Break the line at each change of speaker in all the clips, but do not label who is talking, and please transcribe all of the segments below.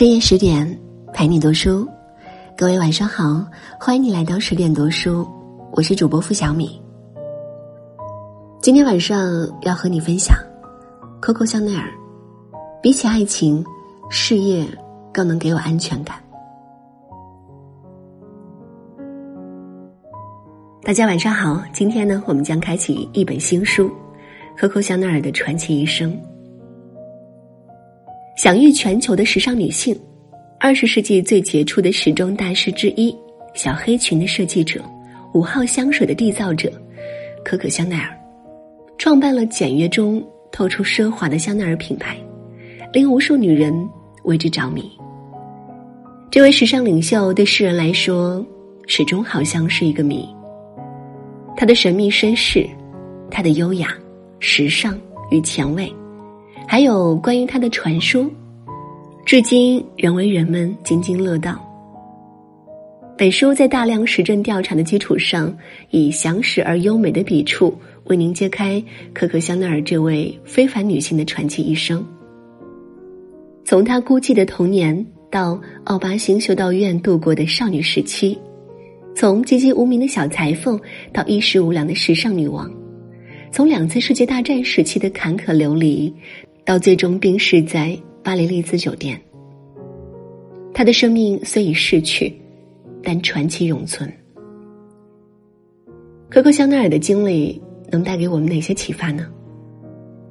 深夜十点，陪你读书。各位晚上好，欢迎你来到十点读书，我是主播付小米。今天晚上要和你分享，Coco 香奈儿，比起爱情，事业更能给我安全感。大家晚上好，今天呢，我们将开启一本新书，Coco 香奈儿的传奇一生。享誉全球的时尚女性，二十世纪最杰出的时装大师之一，小黑裙的设计者，五号香水的缔造者，可可香奈儿，创办了简约中透出奢华的香奈儿品牌，令无数女人为之着迷。这位时尚领袖对世人来说，始终好像是一个谜。她的神秘身世，她的优雅、时尚与前卫。还有关于他的传说，至今仍为人们津津乐道。本书在大量实证调查的基础上，以详实而优美的笔触，为您揭开可可香奈儿这位非凡女性的传奇一生。从她孤寂的童年到奥巴星修道院度过的少女时期，从籍籍无名的小裁缝到衣食无量的时尚女王，从两次世界大战时期的坎坷流离。到最终病逝在巴黎丽兹酒店。他的生命虽已逝去，但传奇永存。可可香奈儿的经历能带给我们哪些启发呢？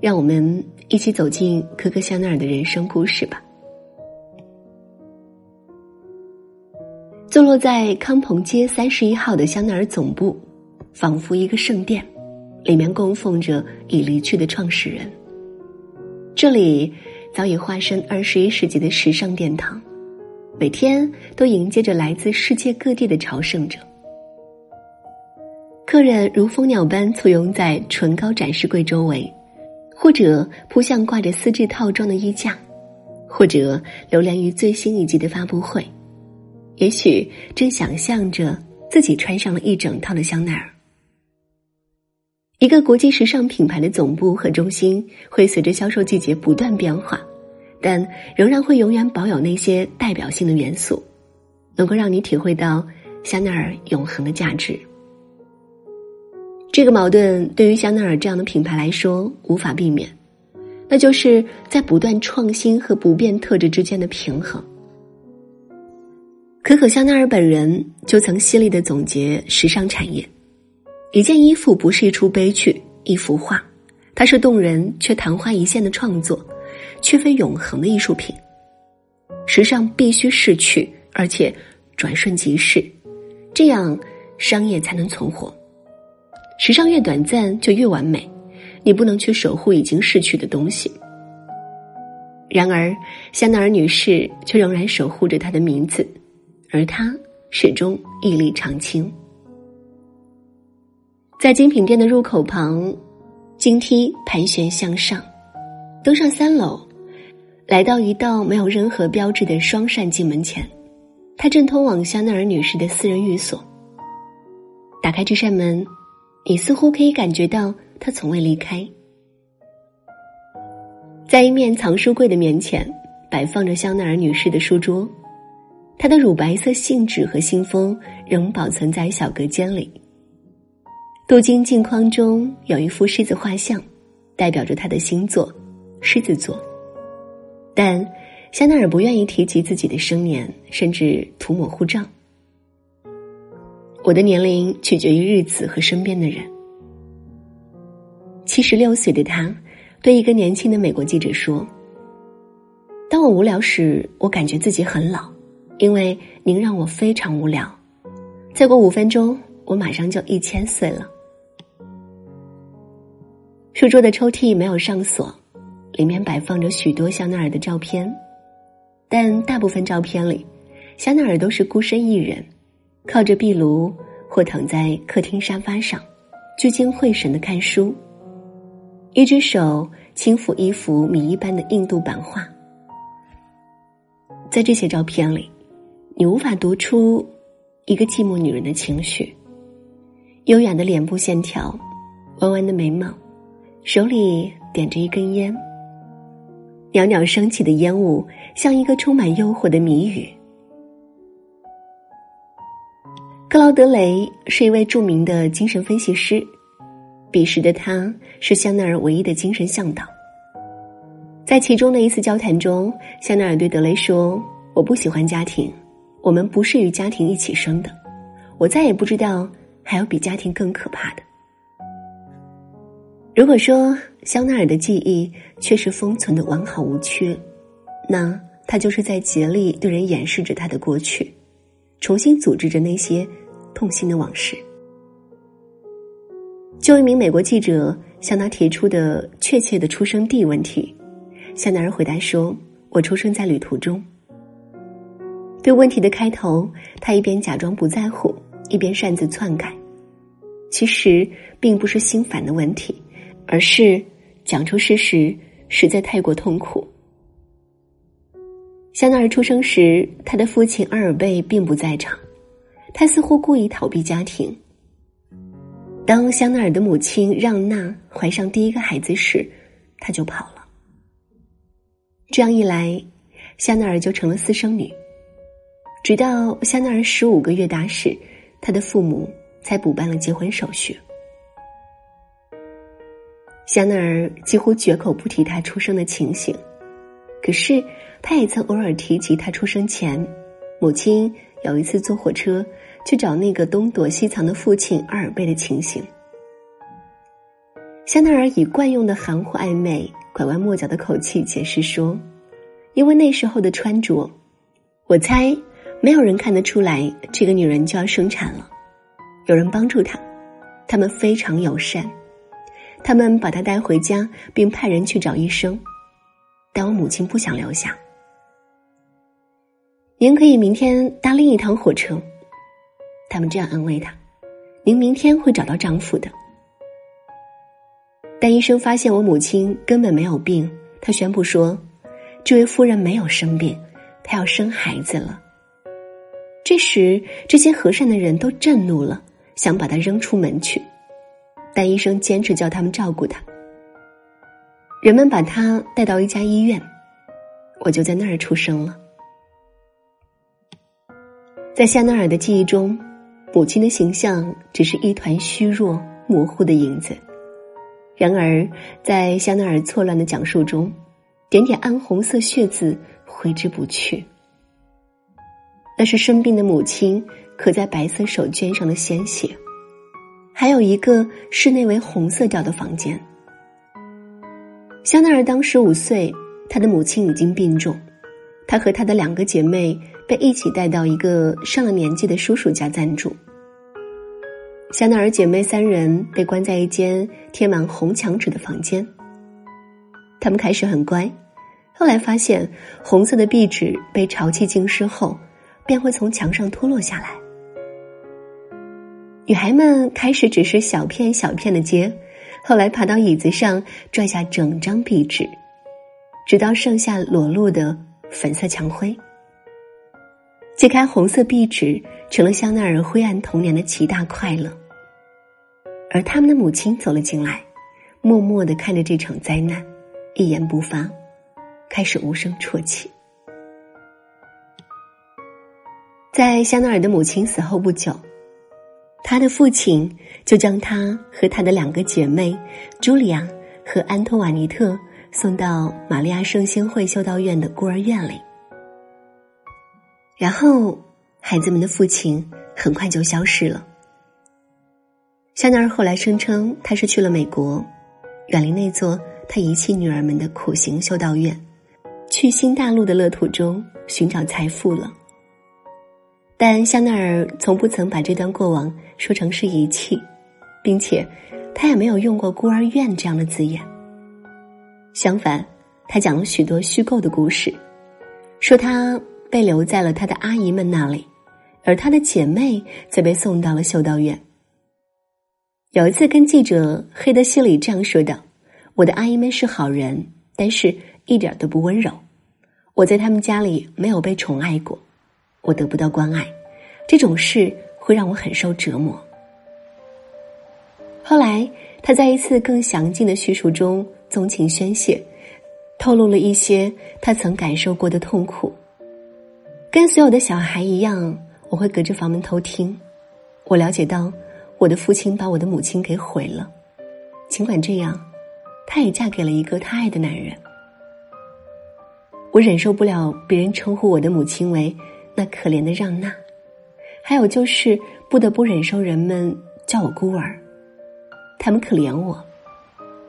让我们一起走进可可香奈儿的人生故事吧。坐落在康朋街三十一号的香奈儿总部，仿佛一个圣殿，里面供奉着已离去的创始人。这里早已化身二十一世纪的时尚殿堂，每天都迎接着来自世界各地的朝圣者。客人如蜂鸟般簇拥在唇膏展示柜周围，或者扑向挂着丝质套装的衣架，或者流连于最新一季的发布会，也许正想象着自己穿上了一整套的香奈儿。一个国际时尚品牌的总部和中心会随着销售季节不断变化，但仍然会永远保有那些代表性的元素，能够让你体会到香奈儿永恒的价值。这个矛盾对于香奈儿这样的品牌来说无法避免，那就是在不断创新和不变特质之间的平衡。可可香奈儿本人就曾犀利的总结时尚产业。一件衣服不是一出悲剧，一幅画，它是动人却昙花一现的创作，却非永恒的艺术品。时尚必须逝去，而且转瞬即逝，这样商业才能存活。时尚越短暂就越完美，你不能去守护已经逝去的东西。然而，香奈儿女士却仍然守护着她的名字，而她始终屹立长青。在精品店的入口旁，阶梯盘旋向上，登上三楼，来到一道没有任何标志的双扇进门前，它正通往香奈儿女士的私人寓所。打开这扇门，你似乎可以感觉到她从未离开。在一面藏书柜的面前，摆放着香奈儿女士的书桌，她的乳白色信纸和信封仍保存在小隔间里。镀金镜框中有一幅狮子画像，代表着他的星座——狮子座。但香奈儿不愿意提及自己的生年，甚至涂抹护照。我的年龄取决于日子和身边的人。七十六岁的他，对一个年轻的美国记者说：“当我无聊时，我感觉自己很老，因为您让我非常无聊。再过五分钟，我马上就一千岁了。”书桌的抽屉没有上锁，里面摆放着许多香奈儿的照片，但大部分照片里，香奈儿都是孤身一人，靠着壁炉或躺在客厅沙发上，聚精会神的看书，一只手轻抚一幅米一般的印度版画。在这些照片里，你无法读出一个寂寞女人的情绪，优雅的脸部线条，弯弯的眉毛。手里点着一根烟，袅袅升起的烟雾，像一个充满诱惑的谜语。克劳德雷是一位著名的精神分析师，彼时的他是香奈儿唯一的精神向导。在其中的一次交谈中，香奈儿对德雷说：“我不喜欢家庭，我们不是与家庭一起生的，我再也不知道还有比家庭更可怕的。”如果说香奈儿的记忆确实封存的完好无缺，那他就是在竭力对人掩饰着他的过去。重新组织着那些痛心的往事。就一名美国记者向他提出的确切的出生地问题，香奈儿回答说：“我出生在旅途中。”对问题的开头，他一边假装不在乎，一边擅自篡改。其实并不是心烦的问题，而是讲出事实实在太过痛苦。香奈儿出生时，他的父亲阿尔贝并不在场，他似乎故意逃避家庭。当香奈儿的母亲让娜怀上第一个孩子时，他就跑了。这样一来，香奈儿就成了私生女。直到香奈儿十五个月大时，他的父母才补办了结婚手续。香奈儿几乎绝口不提他出生的情形，可是。他也曾偶尔提及他出生前，母亲有一次坐火车去找那个东躲西藏的父亲阿尔贝的情形。香奈儿以惯用的含糊暧昧、拐弯抹角的口气解释说：“因为那时候的穿着，我猜没有人看得出来这个女人就要生产了。有人帮助她，他们非常友善，他们把她带回家，并派人去找医生，但我母亲不想留下。”您可以明天搭另一趟火车，他们这样安慰他：“您明天会找到丈夫的。”但医生发现我母亲根本没有病，他宣布说：“这位夫人没有生病，她要生孩子了。”这时，这些和善的人都震怒了，想把她扔出门去，但医生坚持叫他们照顾他。人们把他带到一家医院，我就在那儿出生了。在香奈儿的记忆中，母亲的形象只是一团虚弱、模糊的影子。然而，在香奈儿错乱的讲述中，点点暗红色血渍挥之不去。那是生病的母亲刻在白色手绢上的鲜血，还有一个室内为红色调的房间。香奈儿当时五岁，她的母亲已经病重，她和她的两个姐妹。被一起带到一个上了年纪的叔叔家暂住。香奈儿姐妹三人被关在一间贴满红墙纸的房间。他们开始很乖，后来发现红色的壁纸被潮气浸湿后，便会从墙上脱落下来。女孩们开始只是小片小片的接，后来爬到椅子上拽下整张壁纸，直到剩下裸露的粉色墙灰。揭开红色壁纸，成了香奈儿灰暗童年的极大快乐。而他们的母亲走了进来，默默的看着这场灾难，一言不发，开始无声啜泣。在香奈儿的母亲死后不久，他的父亲就将他和他的两个姐妹茱莉亚和安托瓦尼特送到玛利亚圣心会修道院的孤儿院里。然后，孩子们的父亲很快就消失了。香奈儿后来声称，他是去了美国，远离那座他遗弃女儿们的苦行修道院，去新大陆的乐土中寻找财富了。但香奈儿从不曾把这段过往说成是遗弃，并且他也没有用过孤儿院这样的字眼。相反，他讲了许多虚构的故事，说他。被留在了他的阿姨们那里，而他的姐妹则被送到了修道院。有一次跟记者黑德西里这样说道：“我的阿姨们是好人，但是一点都不温柔。我在他们家里没有被宠爱过，我得不到关爱，这种事会让我很受折磨。”后来他在一次更详尽的叙述中纵情宣泄，透露了一些他曾感受过的痛苦。跟所有的小孩一样，我会隔着房门偷听。我了解到，我的父亲把我的母亲给毁了。尽管这样，她也嫁给了一个她爱的男人。我忍受不了别人称呼我的母亲为那可怜的让娜，还有就是不得不忍受人们叫我孤儿。他们可怜我，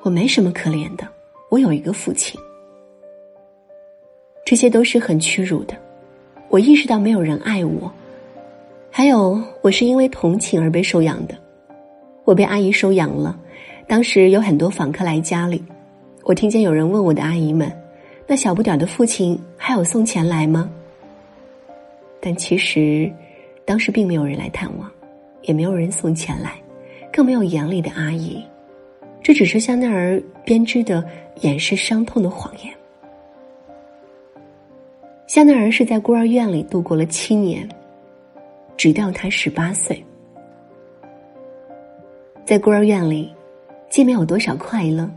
我没什么可怜的。我有一个父亲，这些都是很屈辱的。我意识到没有人爱我，还有我是因为同情而被收养的。我被阿姨收养了，当时有很多访客来家里，我听见有人问我的阿姨们：“那小不点的父亲还有送钱来吗？”但其实，当时并没有人来探望，也没有人送钱来。更没有眼里的阿姨，这只是香奈儿编织的掩饰伤痛的谎言。香奈儿是在孤儿院里度过了七年，直到他十八岁。在孤儿院里，既没有多少快乐，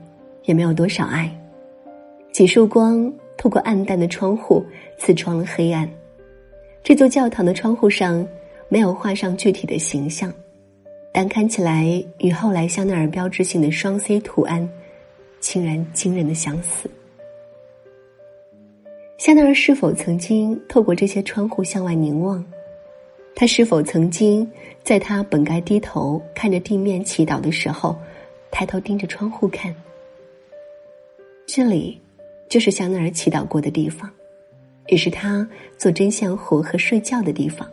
也没有多少爱。几束光透过暗淡的窗户，刺穿了黑暗。这座教堂的窗户上没有画上具体的形象。但看起来与后来香奈儿标志性的双 C 图案，竟然惊人的相似。香奈儿是否曾经透过这些窗户向外凝望？他是否曾经在他本该低头看着地面祈祷的时候，抬头盯着窗户看？这里，就是香奈儿祈祷过的地方，也是他做针线活和睡觉的地方。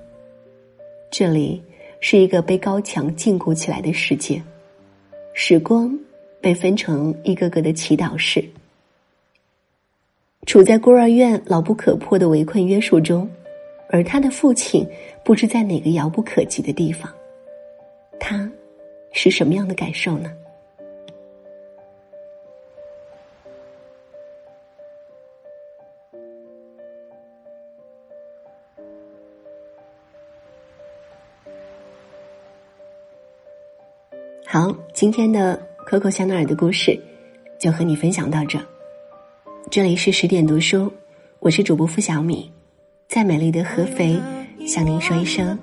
这里。是一个被高墙禁锢起来的世界，时光被分成一个个的祈祷室。处在孤儿院牢不可破的围困约束中，而他的父亲不知在哪个遥不可及的地方，他是什么样的感受呢？今天的 Coco 香奈儿的故事就和你分享到这。这里是十点读书，我是主播付小米，在美丽的合肥向您说一声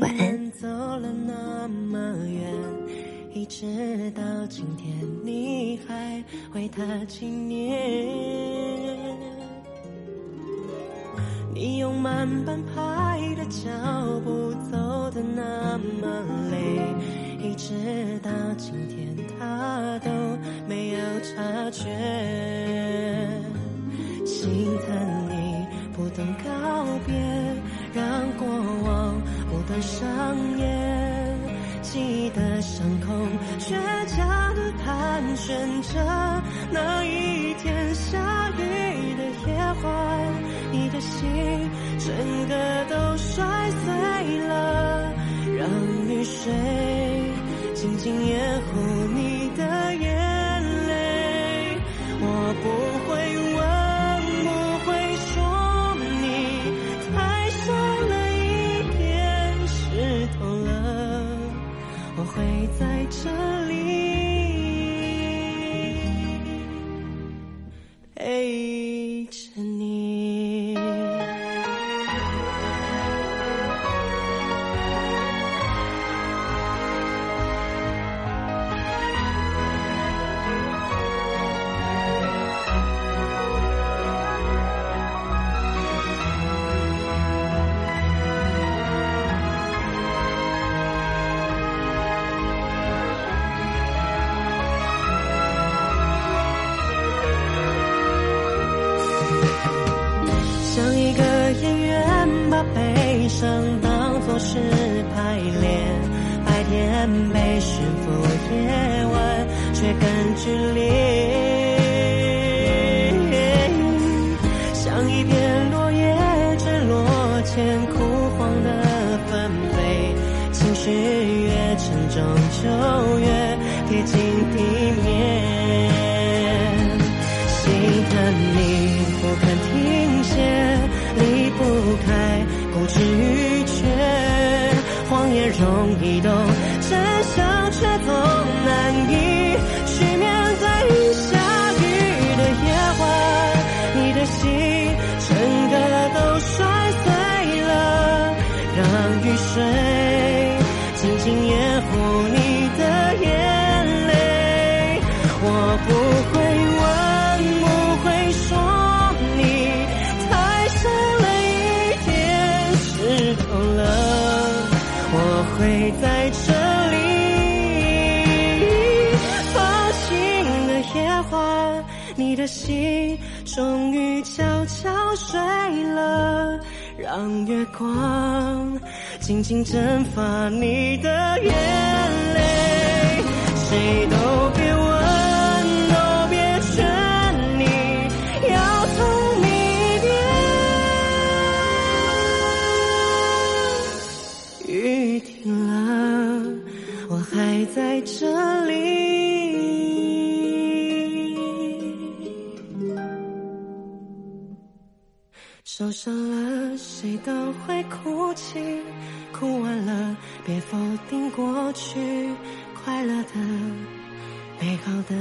晚安。走了那么远，一直到今天你还为他纪念。你用慢半拍的脚步走得那么累。一直到今天，他都没有察觉，心疼你不懂告别，让过往不断上演，记得伤口倔强的盘旋着那一天下雨的夜晚，你的心整个都摔碎了，让雨水。今夜忽生当作是排练，白天被驯服，夜晚却更剧烈。像一片落叶坠落前枯黄的纷飞，情绪越沉重就越贴近地面。心疼你不肯停歇，离不开固执与倔。谎言容易懂，
你的心终于悄悄睡了。让月光静静蒸发你的眼泪，谁都别伤了谁都会哭泣，哭完了别否定过去，快乐的、美好的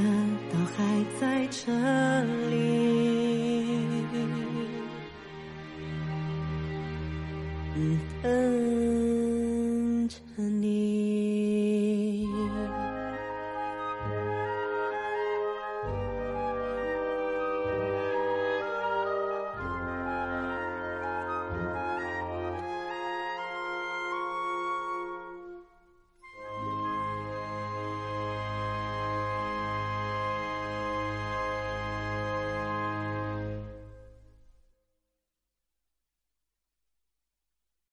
都还在这里。等着你。